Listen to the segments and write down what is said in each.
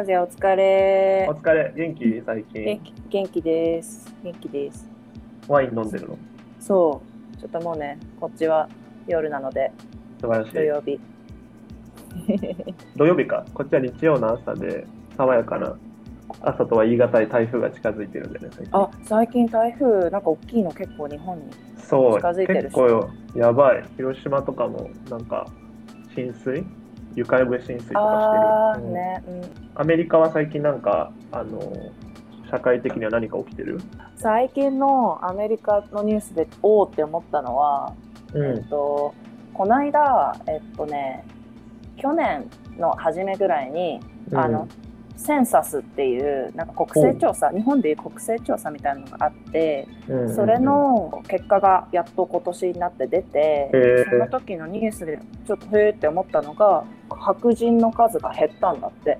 和也お疲れお。疲れ、元気？最近。元気元気です。元気です。ワイン飲んでるの？そう。ちょっともうね、こっちは夜なので、素晴らしい。土曜日。土曜日か。こっちは日曜の朝で、爽やかな朝とは言い難い台風が近づいてるんだよね、最近。あ、最近台風、なんか大きいの結構日本に。そう、近づいてるし結構やばい。広島とかもなんか浸水？床上浸水とかしてる。ね、うん。アメリカは最近なんか、あの、社会的には何か起きてる？最近のアメリカのニュースで、おーって思ったのは、うえっと、この間、えっとね、去年の初めぐらいに、あの、センサスっていうなんか国勢調査、日本でいう国勢調査みたいなのがあって、うん。うんそれ、の結果がやっと今年になって出て、その時のニュースでちょっとへーって思ったのが白人の数が減ったんだって。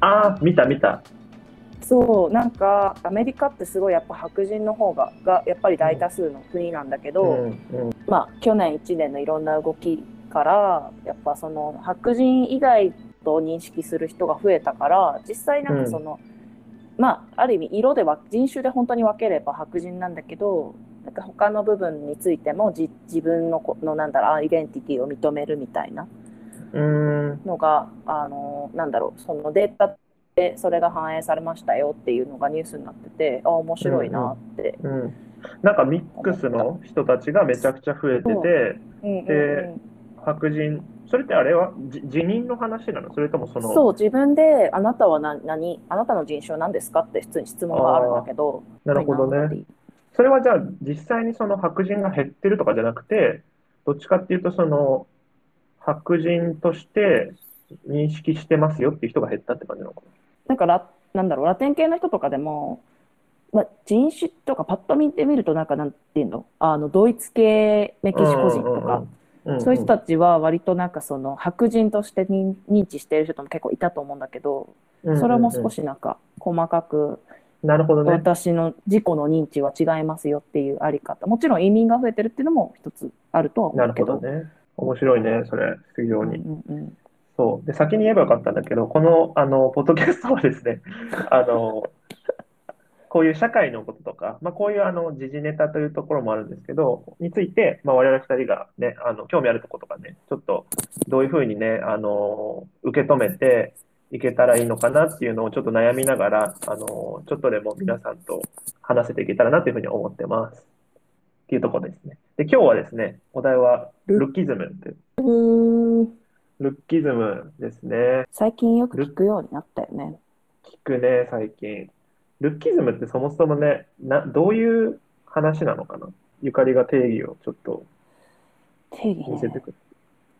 ああ、見た見た。そうなんかアメリカってすごいやっぱ白人の方ががやっぱり大多数の国なんだけど、うんうん。まあ去年1年のいろんな動きからやっぱその白人以外と認識する人が増えたから実際なんかその、まあある意味色では人種で本当に分ければ白人なんだけどなんか他の部分についてもじ自分のこのなんだろうアイデンティティを認めるみたいなうーん。のがあのなんだろうそのデータでそれが反映されましたよっていうのがニュースになっててあ面白いなって。うん、なんかミックスの人たちがめちゃくちゃ増えてて、う。んうんうん。白人、それってあれはじ辞任の話なの？それともその、そう自分であなたは何何？あなたの人種は何ですか？って普通に質問があるんだけど。なるほどね。それはじゃあ実際にその白人が減ってるとかじゃなくて、どっちかっていうとその白人として認識してますよっていう人が減ったって感じなのかな？んかラなんだろうラテン系の人とかでも、まあ、人種とかパッと見てみるとなんかなんていうの？あのドイツ系メキシコ人とか、うんうんうんそういう人たちは割となんかその白人として認認知している人も結構いたと思うんだけど、うんそれも少しなんか細かくなるほどね。私の自己の認知は違いますよっていうあり方もちろん移民が増えてるっていうのも一つあるとは思なるうけどほどね。面白いね、それ、非常に。うんうんうんそう。で、先に言えばよかったんだけど、この、あの、ポッドキャストはですね、あの、こういう社会のこととか、まあ、こういうあの、時事ネタというところもあるんですけど、について、まあ、我々二人がね、あの、興味あるところとかね、ちょっと、どういうふうにね、あの、受け止めていけたらいいのかなっていうのをちょっと悩みながら、あの、ちょっとでも皆さんと話せていけたらなというふうに思ってます。っていうところですね。で、今日はですね、お題は、ルッキズムって、ルッキズムですね。最近よく聞くようになったよね。聞くね、最近。ルッキズムってそもそもね、な、どういう話なのかな？ゆかりが定義をちょっと定義ね、見せてくれ。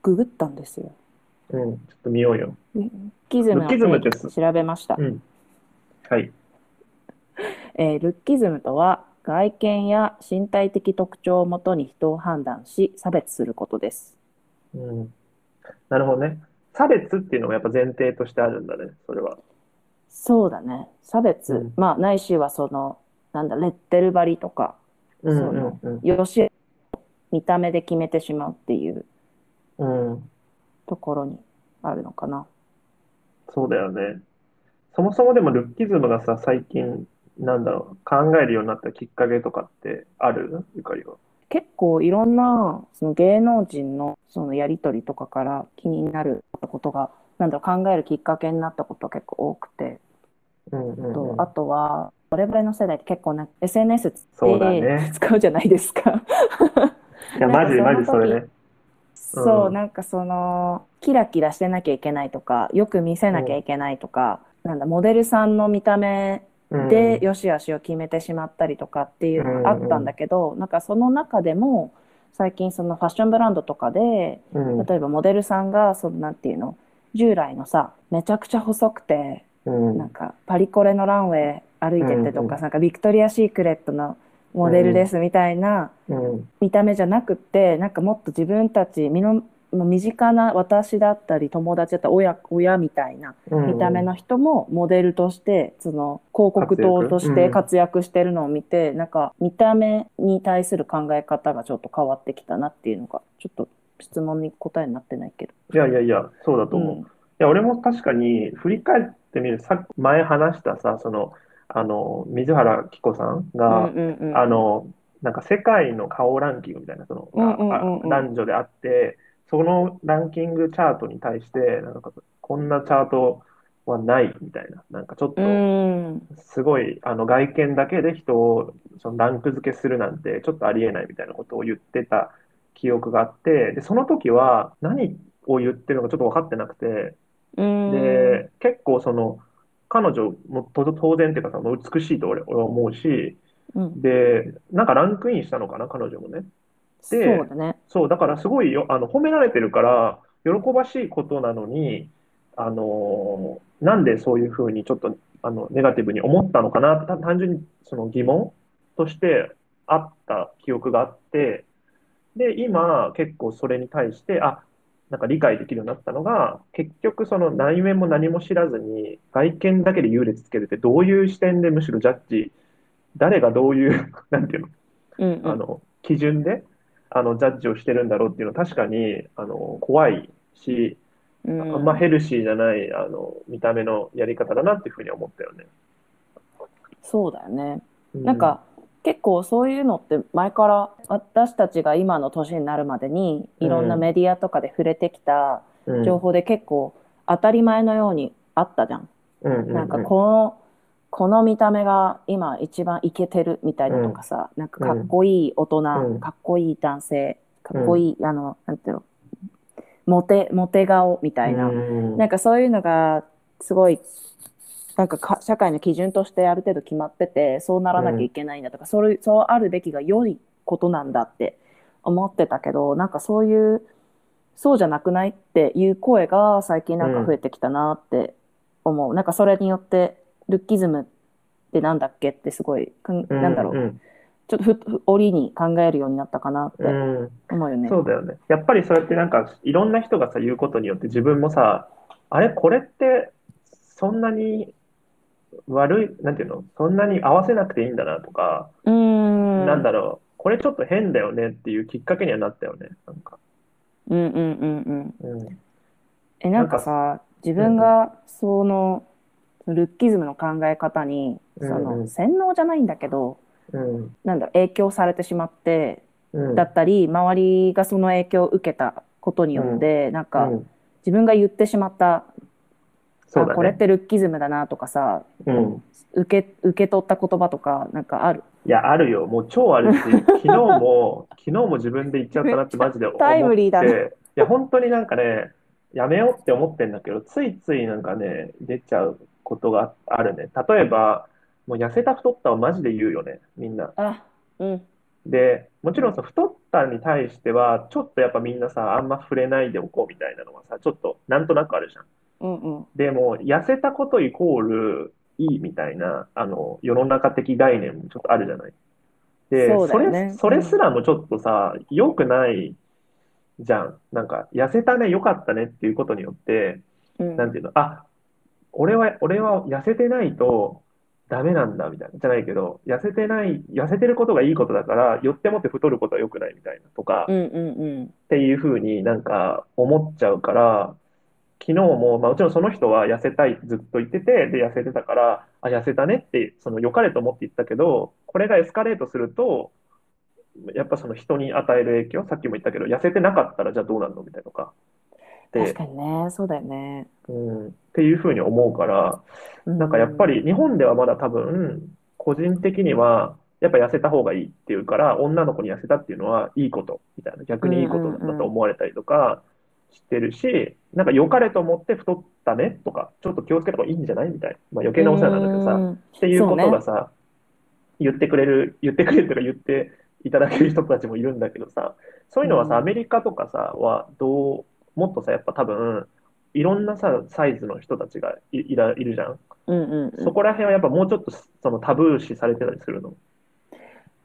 ググったんですよ。うん、ちょっと見ようよ。ルッキズムのルッキズムって定義調べましたう。ん。はい。えールッキズムとは、外見や身体的特徴をもとに人を判断し、差別することです。うん。なるほどね。差別っていうのがやっぱ前提としてあるんだね、それは。そうだね。差別。うんまあ、ないしはその、なんだ、レッテル張りとか、うんそうのんよし、見た目で決めてしまうっていううん。うん。ところにあるのかな。そうだよね。そもそもでもルッキズムがさ、最近、なんだろう、考えるようになったきっかけとかってある？ゆかりは。結構いろんなその芸能人のそのやり取りとかから気になることがなんだろう考えるきっかけになったことが結構多くて、うんうんとうん。あとは我々の世代って結構な SNS ってそうだね使うじゃないですか。いや、マジ、マジそれね。そう、うんなんかそのキラキラしてなきゃいけないとかよく見せなきゃいけないとか、なんだモデルさんの見た目うんで良し悪しを決めてしまったりとかっていうのがあったんだけど、なんかその中でも最近そのファッションブランドとかでうん例えばモデルさんがそのなんていうの従来のさめちゃくちゃ細くてうん。なんかパリコレのランウェイ歩いててとか、うんなんかビクトリア・シークレットのモデルですみたいなうん。見た目じゃなくってなんかもっと自分たち身の身近な私だったり友達だったり親親みたいなうん見た目の人もモデルとしてその広告塔として活躍してるのを見て、なんか見た目に対する考え方がちょっと変わってきたなっていうのがちょっと質問に答えになってないけど。いやいやいや、そうだと思う。や、俺も確かに振り返ってみる、さ前話したさ、その、あの、水原希子さんうんが、うんうん。あの、なんか世界の顔ランキングみたいな、その、うんうんうん男女であって、そのランキングチャートに対して、なんか、こんなチャートはないみたいな、なんかちょっと、うん。すごい、あの、外見だけで人を、そのランク付けするなんて、ちょっとありえないみたいなことを言ってた記憶があって、で、その時は何を言ってるのかちょっと分かってなくて、うん。で、結構その、彼女もと当然っていうか美しいと俺俺は思うし、うん、で、なんかランクインしたのかな、彼女もね。そうでだね。そう、だからすごいよ、あの、褒められてるから、喜ばしいことなのに、あのーなんでそういうふうにちょっと、あの、ネガティブに思ったのかな単純にその疑問としてあった記憶があって、で、今、結構それに対して、あ、なんか理解できるようになったのが、結局その内面も何も知らずに、外見だけで優劣つけるって、どういう視点でむしろジャッジ、誰がどういう、なんていうの、うんうん。あの、基準で、あの、ジャッジをしてるんだろうっていうのは確かに、あの、怖いし、うんあんまヘルシーじゃない、あの、見た目のやり方だなっていうふうに思ったよね。そうだよね。うなんか、結構そういうのって前から私たちが今の年になるまでにいろんなメディアとかで触れてきたうん、情報で結構当たり前のようにあったじゃん。なんかこの、この見た目が今一番イケてるみたいなとかさ、なんかかっこいい大人、うん。かっこいい男性、かっこいい、あの、なんていうの、モテ、モテ顔みたいな。うん。なんかそういうのがすごいなんかか社会の基準としてある程度決まっててそうならなきゃいけないんだとか、そういうそうあるべきが良いことなんだって思ってたけどなんかそういうそうじゃなくないっていう声が最近なんか増えてきたなって思う、なんかそれによってルッキズムってなんだっけってすごいかんなんだろう、うん。ちょっとふふ折に考えるようになったかなってうんうん。思うよね。そうだよね。やっぱりそうやってなんか、いろんな人がさ、言うことによって自分もさ、あれ、これって、そんなに悪い、なんていうのそんなに合わせなくていいんだなとか、うーんなんだろう、これちょっと変だよねっていうきっかけにはなったよね。なんか。うんうんうんうんうん。えなんかさ自分がそのルッキズムの考え方にそうんうのん洗脳じゃないんだけどうん。なんだろう影響されてしまってうん。だったり周りがその影響を受けたことによってなんかうん自分が言ってしまったそうだあこれっね。てルッキズムだなとかさうん。受け受け取った言葉とかなんかある？いや、あるよ。もう超あるし、昨日も、昨日も自分で言っちゃったなって マジで思って。タイムリーだねいや、本当になんかね、やめようって思ってんだけど、ついついなんかね、出ちゃうことがあるね。例えば、もう痩せた太ったはマジで言うよね、みんな。あうんで、もちろんさ、太ったに対しては、ちょっとやっぱみんなさ、あんま触れないでおこうみたいなのはさ、ちょっとなんとなくあるじゃん。うんうんでも、痩せたことイコールいいみたいな、あの、世の中的概念もちょっとあるじゃない。で、そねれ、それすらもちょっとさ、良くないじゃん。なんか、痩せたね、良かったねっていうことによって、うんなんていうの、あ、俺は、俺は痩せてないとダメなんだみたいな。じゃないけど、痩せてない、痩せてることがいいことだから、よってもって太ることは良くないみたいなとか、うんうんうんっていうふうになんか思っちゃうから、昨日も、まあ、もちろんその人は痩せたいずっと言ってて、で、痩せてたから、あ、痩せたねって、その良かれと思って言ったけど、これがエスカレートすると、やっぱその人に与える影響、さっきも言ったけど、痩せてなかったらじゃあどうなるのみたいなとか。で、確かにね。そうだよね。うん、っていうふうに思うから、なんかやっぱり日本ではまだ多分、個人的には、やっぱ痩せた方がいいっていうから、女の子に痩せたっていうのはいいことみたいな、逆にいいことだと思われたりとかしてるし、なんか良かれと思って太ったねとか、ちょっと気をつけた方がいいんじゃないみたいな。まあ余計なお世話なんだけどさ、うんっていうことがさ、言ってくれる、言ってくれるとか言っていただける人たちもいるんだけどさ、そういうのはさ、うんアメリカとかさ、はどう、もっとさ、やっぱ多分、いろんなさ、サイズの人たちがい、いら、いるじゃん。うんうんうんそこら辺はやっぱもうちょっとそのタブー視されてたりするの？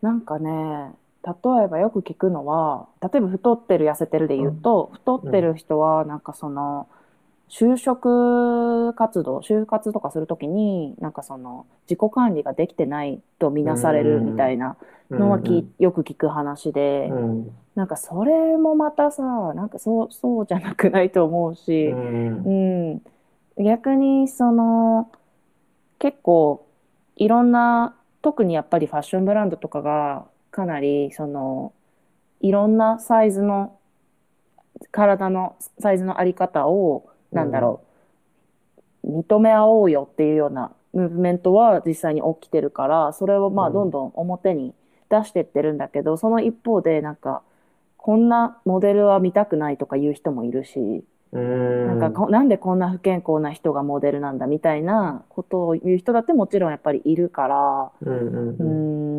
なんかね、例えばよく聞くのは、例えば太ってる痩せてるで言うと、太ってる人はなんかその就職活動就活とかするときになんかその自己管理ができてないとみなされるみたいなのはき、よく聞く話で、うん。なんかそれもまたさなんかそうそうじゃなくないと思うし、うん。うん、逆にその結構いろんな特にやっぱりファッションブランドとかがかなりそのいろんなサイズの体のサイズのあり方をなんだろう、認め合おうよっていうようなムーブメントは実際に起きてるからそれをまあうん。どんどん表に出してってるんだけど、その一方でなんかこんなモデルは見たくないとか言う人もいるし。うん。なんかこなんでこんな不健康な人がモデルなんだみたいなことを言う人だってもちろんやっぱりいるから、うんうん。うん、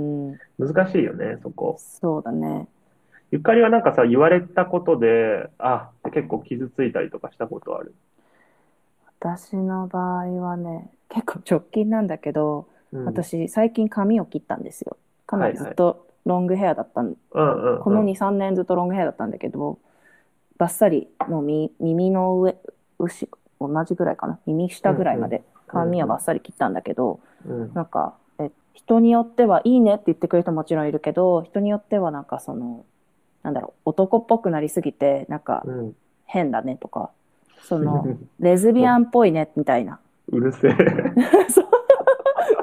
難しいよね、そこ。そうだね。ゆかりはなんかさ、言われたことで、あ、結構傷ついたりとかしたことある？私の場合はね、結構直近なんだけど、うん、私最近髪を切ったんですよ。かなりずっとロングヘアだったん、うんうんうん、この2、3年ずっとロングヘアだったんだけど、バッサリもうみ耳の上、後同じぐらいかな、耳下ぐらいまで髪はバッサリ切ったんだけど、うんなんかえ人によってはいいねって言ってくれる人ももちろんいるけど人によってはなんかそのなんだろう男っぽくなりすぎてなんかうん、変だねとかその レズビアンっぽいねみたいなうるせえ。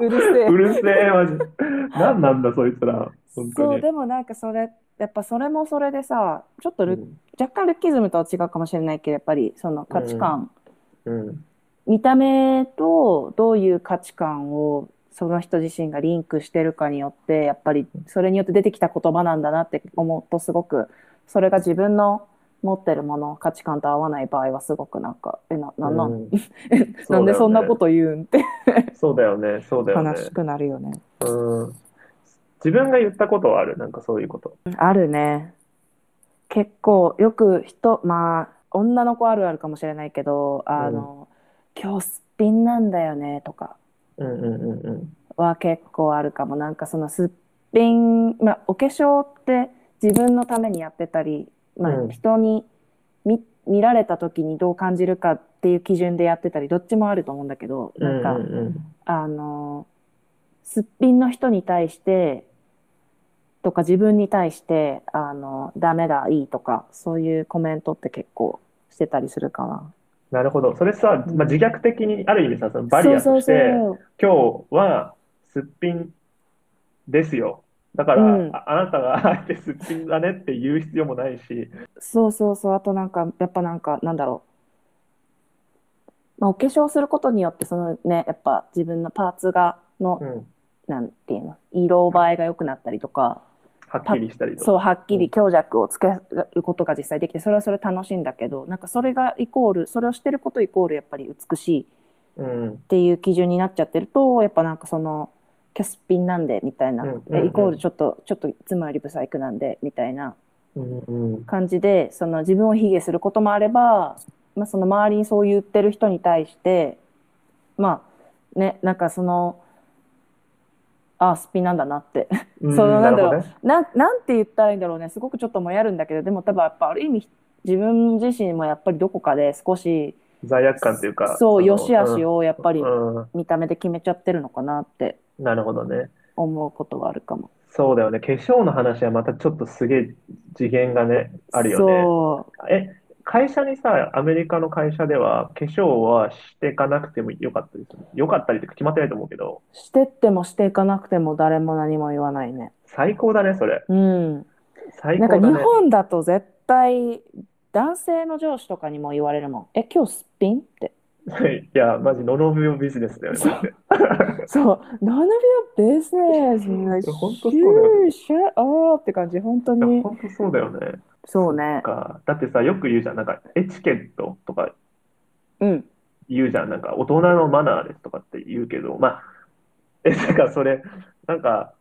うるせえうるせえ、マジ。何なんだ、そいつら。そうに。でもなんかそれやっぱそれもそれでさちょっとル、うん若干ルッキズムとは違うかもしれないけどやっぱりその価値観、うん見た目とどういう価値観をその人自身がリンクしてるかによってやっぱりそれによって出てきた言葉なんだなって思うとすごくそれが自分の持ってるもの価値観と合わない場合はすごくなんかえななんなん、うんなんでそんなこと言うんってそうだよね、そうだよね悲。しくなるよね。うん。自分が言ったことはある、なんかそういうこと。あるね。結構よく人まあ女の子あるあるかもしれないけどあの、今日すっぴんなんだよねとかうんうんうんうん。は結構あるかも。なんかそのすっぴん、まあ、お化粧って自分のためにやってたり、まあ、うん。人に見見られた時にどう感じるかっていう基準でやってたりどっちもあると思うんだけどなんか、あのすっぴんの人に対してとか自分に対してあのダメだいいとかそういうコメントって結構してたりするかな。なるほど。それさ、うん。まあ、自虐的にある意味さ、そのバリアそうとして、そう今日はすっぴんですよ。だから、うん。あ、あなたが あえてすっぴんだねって言う必要もないし、そうそうそう。あとなんかやっぱなんかなんだろう、まあ、お化粧することによってそのねやっぱ自分のパーツがの、うん、なんていうの？色映えが良くなったりとかはっきりしたりとか。そうはっきり強弱をつけることが実際できてそれはそれ楽しいんだけどなんかそれがイコールそれをしてることイコールやっぱり美しいうん、っていう基準になっちゃってるとやっぱなんかそのキャスピンなんでみたいな、うんうんうん。えイコールちょっとちょっといつもよりブサイクなんでみたいなうん、うん、感じでその自分を卑下することもあれば、まあ、その周りにそう言ってる人に対してまあねなんかそのああすっぴんなんだなってうんそのなんだろうねなんなんて言ったらいいんだろうねすごくちょっともやるんだけどでも多分やっぱある意味自分自身もやっぱりどこかで少し罪悪感というか、のそう良し悪しをやっぱりうん、うん見た目で決めちゃってるのかなってなるほどね。思うことはあるかも。そうだよね。化粧の話はまたちょっとすげえ次元がね、あるよね。そうえ、会社にさ、アメリカの会社では化粧はしていかなくてもよかったりする。よかったりって決まってないと思うけど、してってもしていかなくても誰も何も言わないね。最高だね、それ。うん。最なんか日高だね。本だと絶対男性の上司とかにも言われるもん。え、今日すっぴんって。いや、マジ、ノノブヨビジネスだよね、マジで。そう。None of your business. 本当そうだよ Shut up って感じ。本当いや、に。本当そうだよね。そうね。か。だってさ、よく言うじゃん。なんか、エチケットとかうん。言うじゃん。なんか、大人のマナーですとかって言うけど、まあ、え、なんかそれ、なんか、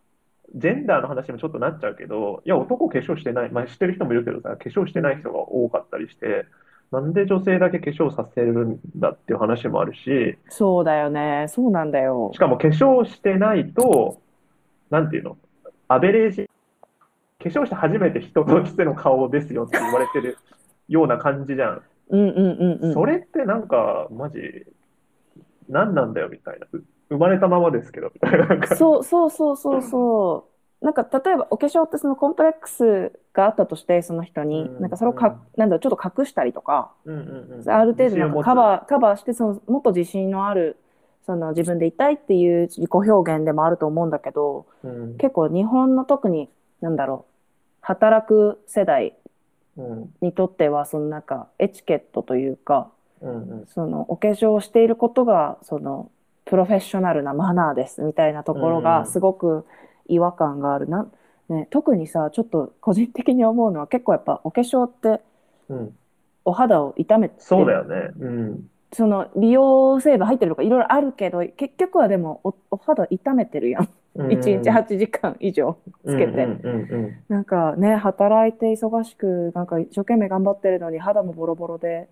ジェンダーの話にもちょっとなっちゃうけど、いや、男化粧してない、まあ、知ってる人もいるけどさ、化粧してない人が多かったりして、なんで女性だけ化粧させるんだっていう話もあるし、そうだよね。そうなんだよし。かも化粧してないと、なんていうの、アベレージ、化粧して初めて人としての顔ですよって言われてるような感じじゃん。うんうんうんうん。それってなんか、マジ、何なんだよみたいな。う生まれたままですけど、みたいな。そうそうそうそうそう。なんか例えばお化粧ってそのコンプレックスがあったとしてその人に、うんなんかそれをか、なんだろうちょっと隠したりとか、うんうんうん。ある程度なんかカー。バーカバーしてそのもっと自信のあるその自分でいたいっていう自己表現でもあると思うんだけどうん結構日本の特になんだろう働く世代うんにとってはそのなんかエチケットというかうんうんそのお化粧をしていることがそのプロフェッショナルなマナーですみたいなところうんがすごく違和感があるな、ね、特にさちょっと個人的に思うのは結構やっぱお化粧ってうん。お肌を痛めてそうだよね。うん。その美容成分入ってるとかいろいろあるけど結局はでもおお肌痛めてるやん1日8時間以上つけて、なんかね働いて忙しくなんか一生懸命頑張ってるのに肌もボロボロで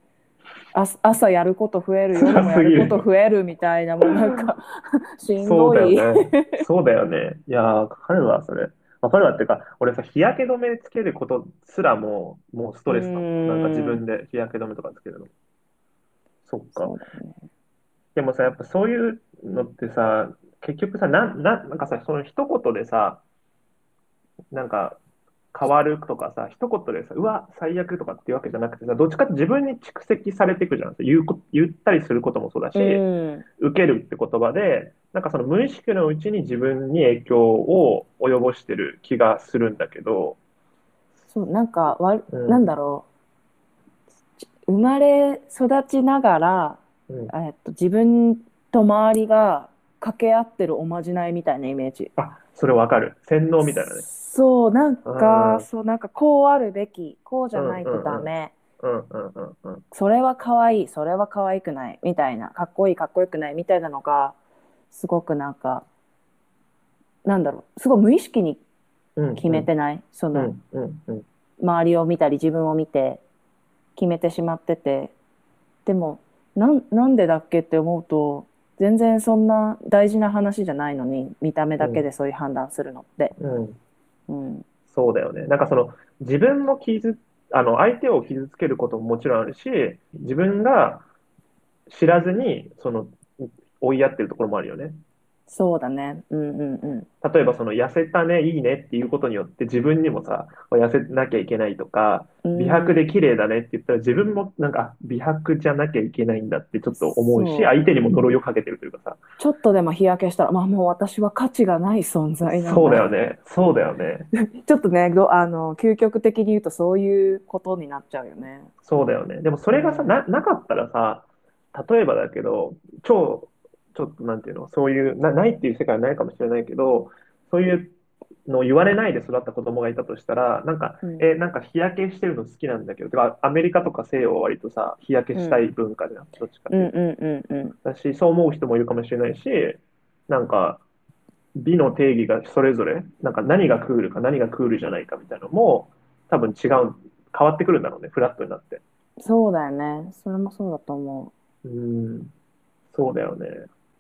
あ朝やること増える夜もやること増えるみたいなもうなんか しうんどいうだよね。そうだよね。いやー、わかるわ、それ。わかるわっていうか、俺さ、日焼け止めつけることすらもう、もうストレスだもん。うんなんか自分で日焼け止めとかつけるの。そっか。ねでもさ、やっぱそういうのってさ、結局さ、なん、なん、なんかさ、その一言でさ、なんか変わるとかさ、一言でさ、うわ、最悪とかっていうわけじゃなくてさ、どっちかって自分に蓄積されていくじゃん。言うこ、言ったりすることもそうだし、うん。受けるって言葉で、なんかその無意識のうちに自分に影響を及ぼしてる気がするんだけど、そうなんかわ、うん。なんだろう。生まれ育ちながら、うん、えっと、自分と周りが掛け合ってるおまじないみたいなイメージあ、それわかる。洗脳みたいなね。そうなんうかんそうなんかこうあるべきこうじゃないとダメ、うんうんうんうん。それは可愛いそれは可愛くないみたいなかっこいいかっこよくないみたいなのがすごくなんかなんだろうすごい無意識にうん決めてない、そうのんうんうん。周りを見たり自分を見て決めてしまっててでもなんなんでだっけって思うと全然そんな大事な話じゃないのに見た目だけでそういう判断するのって、うん。うん、そうだよね。なんかその自分も傷、あの相手を傷つけることももちろんあるし、自分が知らずにその追いやってるところもあるよね。そうだねうんうんうん例えばその痩せたね、いいねっていうことによって自分にもさ、痩せなきゃいけないとか、うん美白で綺麗だねって言ったら自分もなんかあ美白じゃなきゃいけないんだってちょっと思うし、そう相手にも呪いをかけてるというかさ。ちょっとでも日焼けしたら、まあもう私は価値がない存在なんだ。そうだよね。そうだよね。ちょっとね、どあの、究極的に言うとそういうことになっちゃうよね。そうだよね。でもそれがさ、な、なかったらさ、例えばだけど、超、ちょっとなんていうの、そういう、な、ないっていう世界はないかもしれないけど、そういうのを言われないで育った子供がいたとしたら、なんか、うんえ、なんか日焼けしてるの好きなんだけど、てかアメリカとか西洋は割とさ、日焼けしたい文化じゃん、どっちかっていう。だし、そう思う人もいるかもしれないし、なんか、美の定義がそれぞれ、なんか何がクールか何がクールじゃないかみたいなのも、多分違う、変わってくるんだろうね、フラットになって。そうだよね。それもそうだと思うん、そうだよね。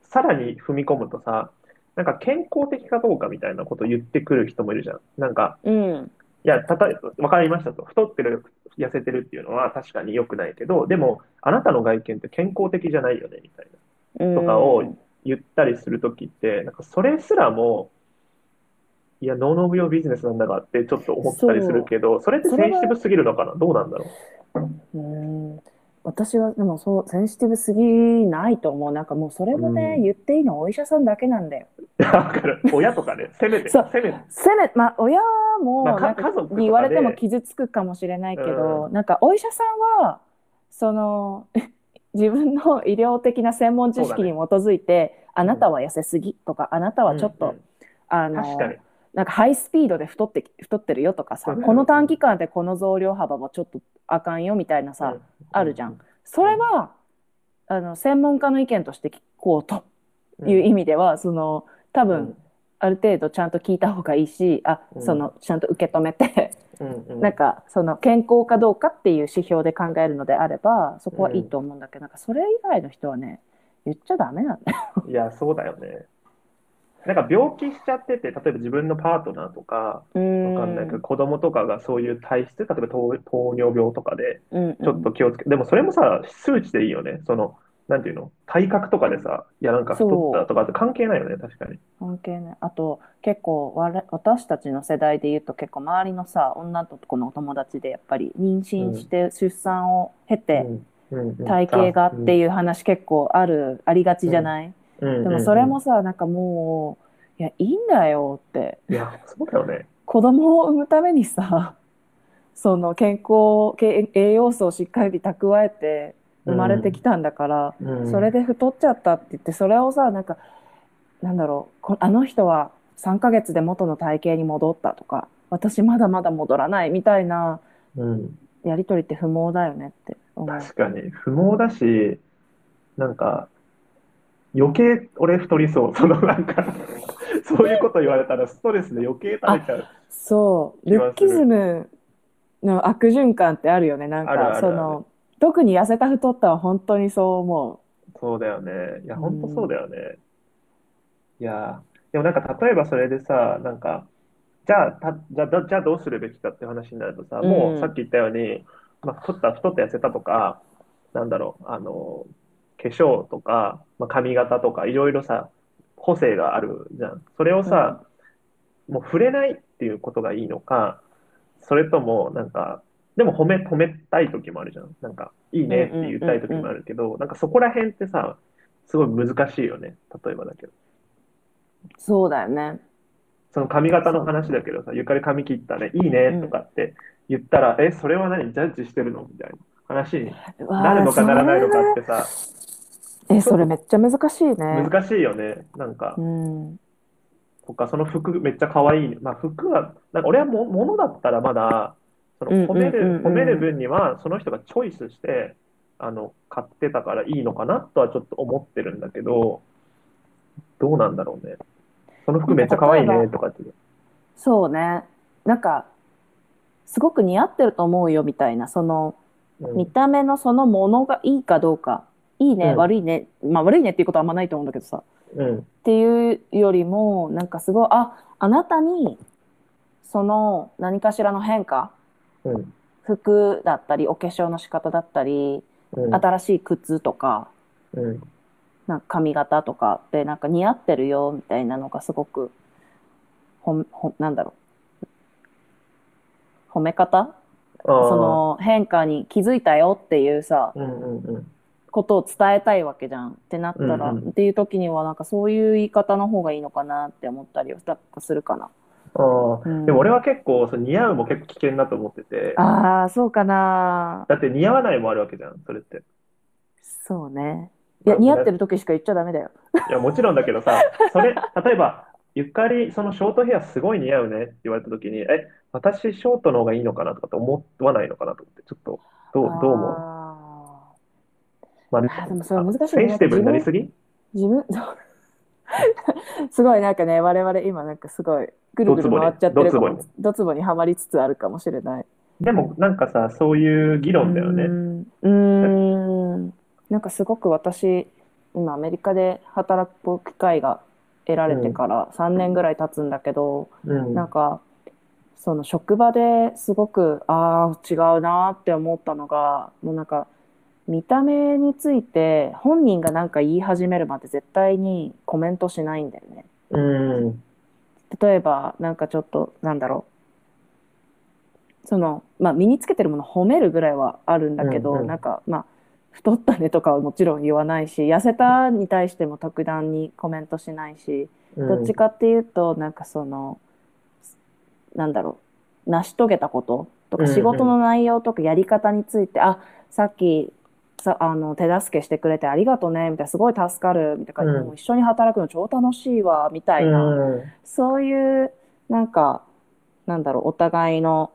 さらに踏み込むとさ、なんか健康的かどうかみたいなことを言ってくる人もいるじゃん。なんか、う。うん。いや、たとえ、わかりましたと。太ってる、痩せてるっていうのは確かに良くないけど、でも、あなたの外見って健康的じゃないよね、みたいな。うんとかを言ったりするときって、なんかそれすらも、いや、ノーノーブ用ビジネスなんだがってちょっと思ったりするけど、それってセンシティブすぎるのかな？どうなんだろうん私はでもそうセンシティブすぎないと思うなんかもうそれもね、うん言っていいのはお医者さんだけなんだよう。わかる。親とかね、せめて、そうせめて。せめまあ親もまあかなんか家族とかでに言われても傷つくかもしれないけど、うなんかお医者さんはその 自分の医療的な専門知識に基づいて、あなたは痩せすぎとかあなたはちょっと、うんうんあの確かに。なんかハイスピードで太って太ってるよとかさ、うんこの短期間でこの増量幅もちょっとあかんよみたいなさ、あるじゃん。それはあの専門家の意見として聞こうとうん。いう意味では、その多分、うんある程度ちゃんと聞いた方がいいしあうんそのちゃんと受け止めて、なんかその健康かどうかっていう指標で考えるのであればそこはいいと思うんだけど、なんかそれ以外の人はね言っちゃダメなんだよ。いや、そうだよね。なんか病気しちゃってて、例えば自分のパートナーとか、うわかんないけど、ん。子供とかがそういう体質、例えば糖、糖尿病とかで、うんちょっと気をつけ、でもそれもさ、数値でいいよね。その、なんていうの？体格とかでさ、いやなんか太ったとかって関係ないよね、確かに。関係ない。あと結構われ私たちの世代で言うと結構周りのさ女と子のお友達でやっぱり妊娠して出産を経てうん。うん。うん。体型がっていう話結構あるありがちじゃない、うんでもそれもさなんかもういやいいんだよって。いや、そうだよね。子供を産むためにさ その健康け栄養素をしっかり蓄えて生まれてきたんだから、うん。それで太っちゃったって言ってそれをさなんかなんだろうこあの人は3ヶ月で元の体型に戻ったとか私まだまだ戻らないみたいなうん、やり取りって不毛だよねって思う。確かに、不毛だし、なんか、余計俺太りそう。そのなんか、そういうこと言われたらストレスで余計食べちゃう。そうルッキズムの悪循環ってあるよねなんかその特に痩せた太ったは本当にそう思そうだよね。いや、うん本当そうだよね。いや、でもなんか例えばそれでさ、なんか、じゃあ、た、じゃあ、じゃあどうするべきかって話になるとさ、もうさっき言ったように、まあ、太った、太って痩せたとか、なんだろう、あの、化粧とか、まあ、髪型とか、いろいろさ、個性があるじゃん。それをさ、もう触れないっていうことがいいのか、それとも、なんか、でも褒め、褒めたい時もあるじゃん。なんか、いいねって言いたい時もあるけど、なんかそこら辺ってさ、すごい難しいよね。例えばだけど。うそうだよねその髪型の話だけどさ、ゆかり髪切ったね、いいねとかって言ったら、え、それは何？ジャッジしてるの？みたいな話になるのかならないのかってさ、えそれめっちゃ難しいね。難しいよね。なんか。う、ん。とか、その服めっちゃ可愛い。まあ服は、なんか俺はも、ものだったらまだ、その褒める、褒める分には、その人がチョイスして、あの、買ってたからいいのかなとはちょっと思ってるんだけど、どうなんだろうね。その服めっちゃ可愛いねとかって。そうね。なんかすごく似合ってると思うよみたいな。そのうん。見た目のそのものがいいかどうかいいね、うん悪いねまあ悪いねっていうことはあんまないと思うんだけどさうん。っていうよりもなんかすごいああなたにその何かしらの変化うん。服だったりお化粧の仕方だったりうん。新しい靴とかうん。なんか髪型とかってなんか似合ってるよみたいなのがすごくほんほんなんだろう褒め方？あその変化に気づいたよっていうさー、うんうんうん。ことを伝えたいわけじゃんってなったら、うんうんっていう時にはなんかそういう言い方の方がいいのかなって思ったりはするかな。ああ、うんでも俺は結構、その似合うも結構危険だと思ってて、ああそうかなだって似合わないもあるわけじゃん、それって。そうね。いや似合ってる時しか言っちゃダメだよ。いや、もちろんだけどさ、それ、例えば、ゆかり、そのショートヘアすごい似合うねって言われた時に、え、私ショートの方がいいのかなとかって思わないのかなと思って、ちょっと、どう、どう思う？あまあ、あーでもそれ難しいね。センシティブになりすぎ？ー自分 すごいなんかね我々今なんかすごいぐるぐる回っちゃってるかも。ドツボに？はまりつつあるかもしれない。でも、なんかさ、そういう議論だよね。うん。なんかすごく私今アメリカで働く機会が得られてから3年ぐらい経つんだけど、うん。なんかその職場ですごくああ違うなって思ったのがもうなんか見た目について本人がなんか言い始めるまで絶対にコメントしないんだよね。うん。例えばなんかちょっとなんだろう。そのまあ身につけてるもの褒めるぐらいはあるんだけど、うんうん。なんかまあ太ったねとかはもちろん言わないし痩せたに対しても特段にコメントしないし、うん。どっちかっていうとなんかそのなんだろう。成し遂げたこととかうんうん仕事の内容とかやり方について、あさっきさあの手助けしてくれてありがとうねみたいなすごい助かるみたいな、うんもう一緒に働くの超楽しいわみたいな。うんそういうなんかなんだろうお互いの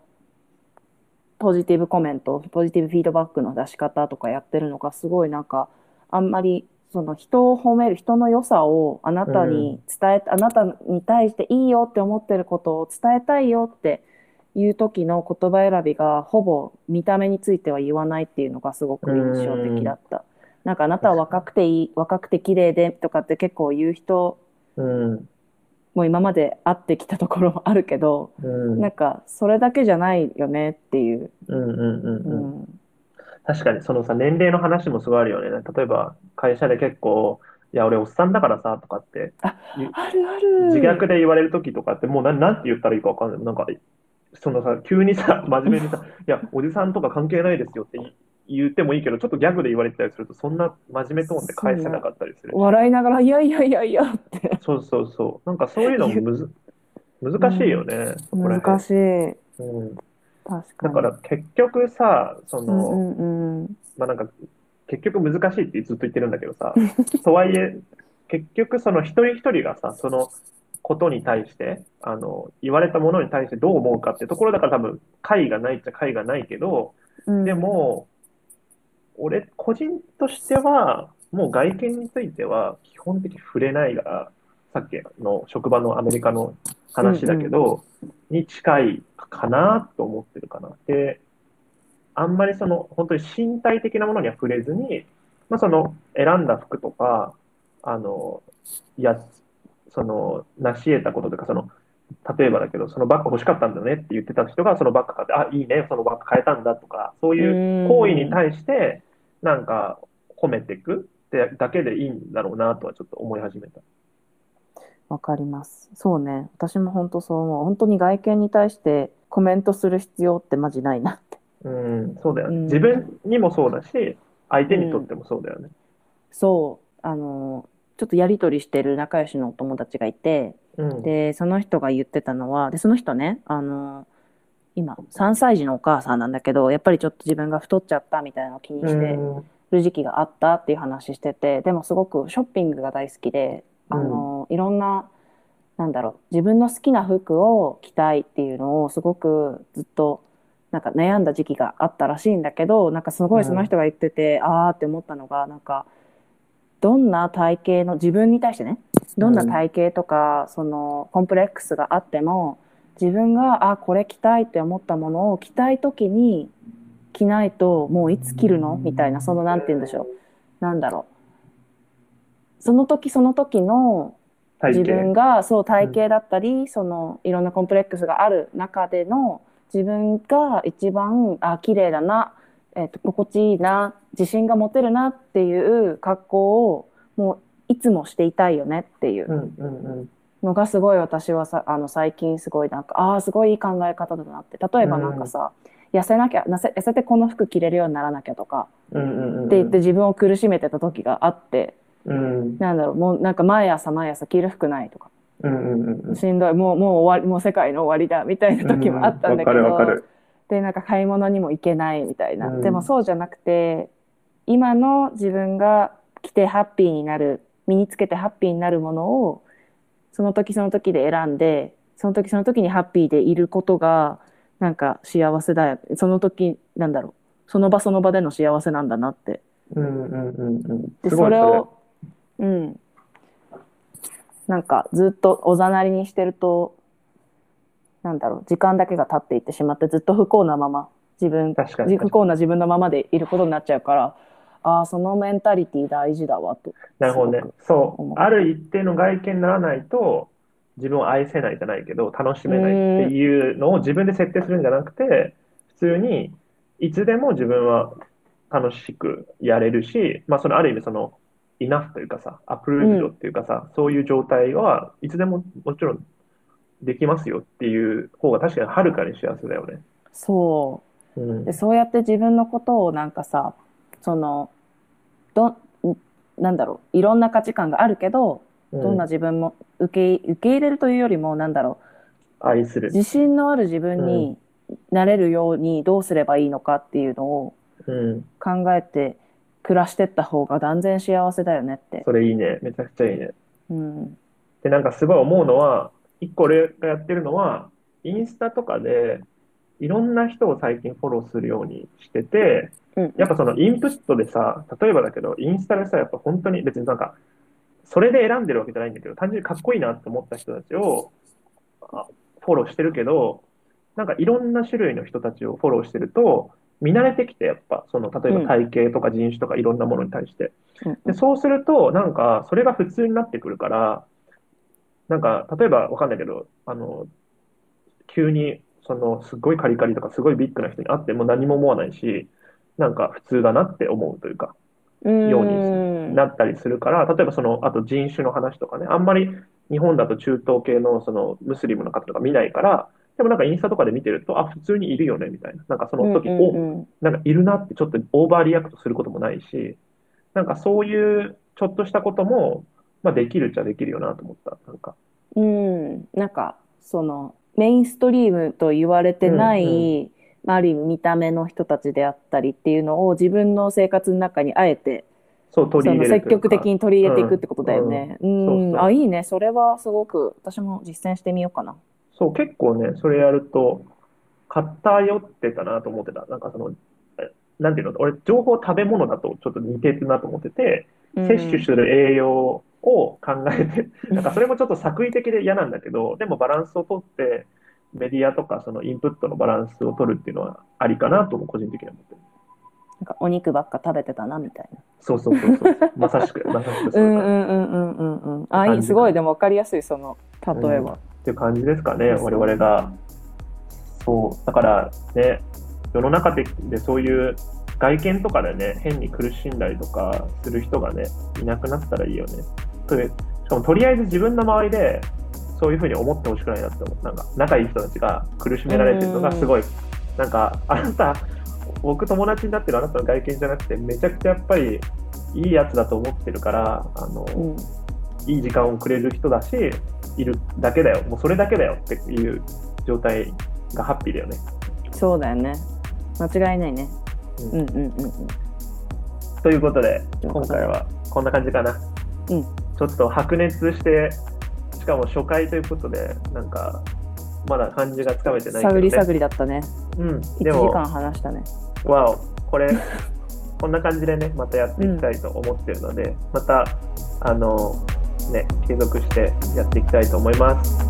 ポジティブコメントポジティブフィードバックの出し方とかやってるのがすごいなんかあんまりその人を褒める人の良さをあなたに伝え、あなたに対していいよって思ってることを伝えたいよっていう時の言葉選びがほぼ見た目については言わないっていうのがすごく印象的だった。なんかあなたは若くていい若くて綺麗でとかって結構言う人うん。もう今まで会ってきたところもあるけど、うん。なんかそれだけじゃないよねっていう。うんうんうんううん。ん。確かに、そのさ、年齢の話もすごいあるよね。例えば、会社で結構、いや、俺おっさんだからさ、とかって、あるある。自虐で言われる時とかって、もうな、なんて言ったらいいかわかんない。なんか、そのさ、急にさ、真面目にさ、いや、おじさんとか関係ないですよって言言ってもいいけど、ちょっとギャグで言われてたりすると、そんな真面目トーンで返せなかったりするし。笑いながら、いやいやいやいやって。そうそうそう。なんかそういうのもむず、難しいよね、そこら辺難しい。うん。確かに。だから結局さ、そうんの、うんうん。まあなんか、結局難しいってずっと言ってるんだけどさ、とはいえ、結局その一人一人がさ、そのことに対して、あの、言われたものに対してどう思うかってところだから多分、解がないっちゃ解がないけど、うんで、も、俺、個人としては、もう外見については基本的に触れないが、さっきの職場のアメリカの話だけど、に近いかなと思ってるかな。で、あんまりその、本当に身体的なものには触れずに、まあその、選んだ服とか、あの、いや、その、成し得たこととか、その、例えばだけど、そのバッグ欲しかったんだよねって言ってた人が、そのバッグ買って、あ、いいね、そのバッグ買えたんだとか、そういう行為に対して、なんか、褒めていくってだけでいいんだろうなとはちょっと思い始めた。わかります。そうね。私も本当そう思う。本当に外見に対してコメントする必要ってマジないなって。うん、そうだよね。うん自分にもそうだし、相手にとってもそうだよね。そう。あの、ちょっとやりとりしてる仲良しのお友達がいて、うん。で、その人が言ってたのは、で、その人ね、あの、今、3歳児のお母さんなんだけど、やっぱりちょっと自分が太っちゃったみたいなのを気にしてうんる時期があったっていう話してて、でもすごくショッピングが大好きで、あの、いろんな、なんだろう、自分の好きな服を着たいっていうのをすごくずっと、なんか悩んだ時期があったらしいんだけど、なんかすごいその人が言ってて、あーって思ったのが、なんか、どんな体型の、自分に対してね、どんな体型とか、その、コンプレックスがあっても、自分が、あ、これ着たいって思ったものを着たいときに着ないと、もういつ着るの？みたいな、その、なんて言うんでしょう。なんだろう。その時その時の体自分型。がそう体型だったり、そのいろんなコンプレックスがある中での自分が一番あ綺麗だな、えっと心地いいな自信が持てるなっていう格好をもういつもしていたいよねっていう。うんうんうん。のがすごい私はさあの最近すごいなんかああすごいいい考え方だなって。例えばなんかさ、痩せなきゃ痩せてこの服着れるようにならなきゃとか。うんうんうん。って言って自分を苦しめてた時があって、うん。なんだろうもうなんか毎朝毎朝着る服ないとか。うんうんうん。しんどい。もうもう終わりもう世界の終わりだみたいな時もあったんだけうんわかるわかどる。でなんか買い物にも行けないみたいな、うん。でもそうじゃなくて今の自分が着てハッピーになる身につけてハッピーになるものをその時その時で選んでその時その時にハッピーでいることがなんか幸せだよ。その時なんだろう。その場その場での幸せなんだなって。うんうんうんうん。で。それをうん。なんかずっとおざなりにしてるとなんだろう時間だけが経っていってしまってずっと不幸なまま自分。不幸な自分のままでいることになっちゃうからああそのメンタリティ大事だわとなるほどね。そう。ある一定の外見にならないと、自分を愛せないじゃないけど、楽しめないっていうのを自分で設定するんじゃなくて、普通に、いつでも自分は楽しくやれるし、まあ、そのある意味、その、イナフというかさ、アプロードっていうかさ、そういう状態はいつでももちろんできますよっていう方が確かにはるかに幸せだよね。そううんで。そうやって自分のことをなんかさそのどんなんだろういろんな価値観があるけどどんな自分も受け受け入れるというよりもなんだろう愛する。自信のある自分になれるようにどうすればいいのかっていうのをうん。考えて暮らしてった方が断然幸せだよねって。それいいね。めちゃくちゃいいね。うん。で、なんかすごい思うのは、一個俺がやってるのは、インスタとかで、いろんな人を最近フォローするようにしてて、うん。やっぱそのインプットでさ、例えばだけど、インスタでさ、やっぱ本当に別になんか、それで選んでるわけじゃないんだけど、単純にかっこいいなって思った人たちをあフォローしてるけど、なんかいろんな種類の人たちをフォローしてると、見慣れてきて、やっぱ、その、例えば体型とか人種とかいろんなものに対して。うんで、そうすると、なんか、それが普通になってくるから、なんか、例えばわかんないけど、あの、急に、その、すごいカリカリとか、すごいビッグな人に会っても何も思わないし、なんか普通だなって思うというか、うようにん。なったりするから、例えばその、あと人種の話とかね、あんまり日本だと中東系のそのムスリムの方とか見ないから、でもなんかインスタとかで見てると、あ、普通にいるよね、みたいな。なんかその時、うんうんお、うんなんかいるなってちょっと overreact することもないし、なんかそういうちょっとしたことも、まあできるっちゃできるよなと思った。なんか。うん、なんかそのメインストリームと言われてない、まあ、ある意味見た目の人たちであったりっていうのを自分の生活の中にあえてそう、取そり入れ積極的に取り入れていくってことだよね。ううんそうそうん、あ、いいね。それはすごく私も実践してみようかな。そう、結構ね、それやると、偏ってたなと思ってた。なんかその、えなんていうの、俺、情報食べ物だとちょっと似てるなと思ってて、うん摂取する栄養を考えて、なんかそれもちょっと作為的で嫌なんだけど、でもバランスをとって、メディアとかそのインプットのバランスを取るっていうのはありかなとも個人的には思ってる。なんかお肉ばっか食べてたなみたいな。そうそうそうそう。まさしく、まさしくうそういうんうんうんうんうんうん。あ、いい、すごい。でも分かりやすい、その例えば。っていう感じですかね、我々が。そう、だからね、世の中ででそういう外見とかでね、変に苦しんだりとかする人がね、いなくなったらいいよね。というしかもとりあえず自分の周りで、そういうふうに思ってほしくないなって思う。なんか、仲いい人たちが苦しめられてるのがすごい、なんか、あなた、僕友達になってるあなたの外見じゃなくて、めちゃくちゃやっぱりいいやつだと思ってるから、あの、うんいい時間をくれる人だし、いるだけだよ、もうそれだけだよっていう状態がハッピーだよね。そうだよね。間違いないね。ううんんうんうんうん。ということで、今回はこんな感じかな。うんちょっと白熱して、しかも初回ということで、なんか、まだ感じがつかめてないけど、ね。探り探りだったね。うん、1でも、時間話したね。わお、これ、こんな感じでね、またやっていきたいと思ってるので、また、あの、ね、継続してやっていきたいと思います。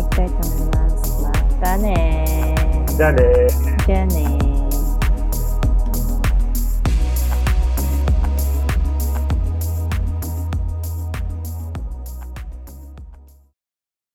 いきたいと思います。またねじゃあねじゃあね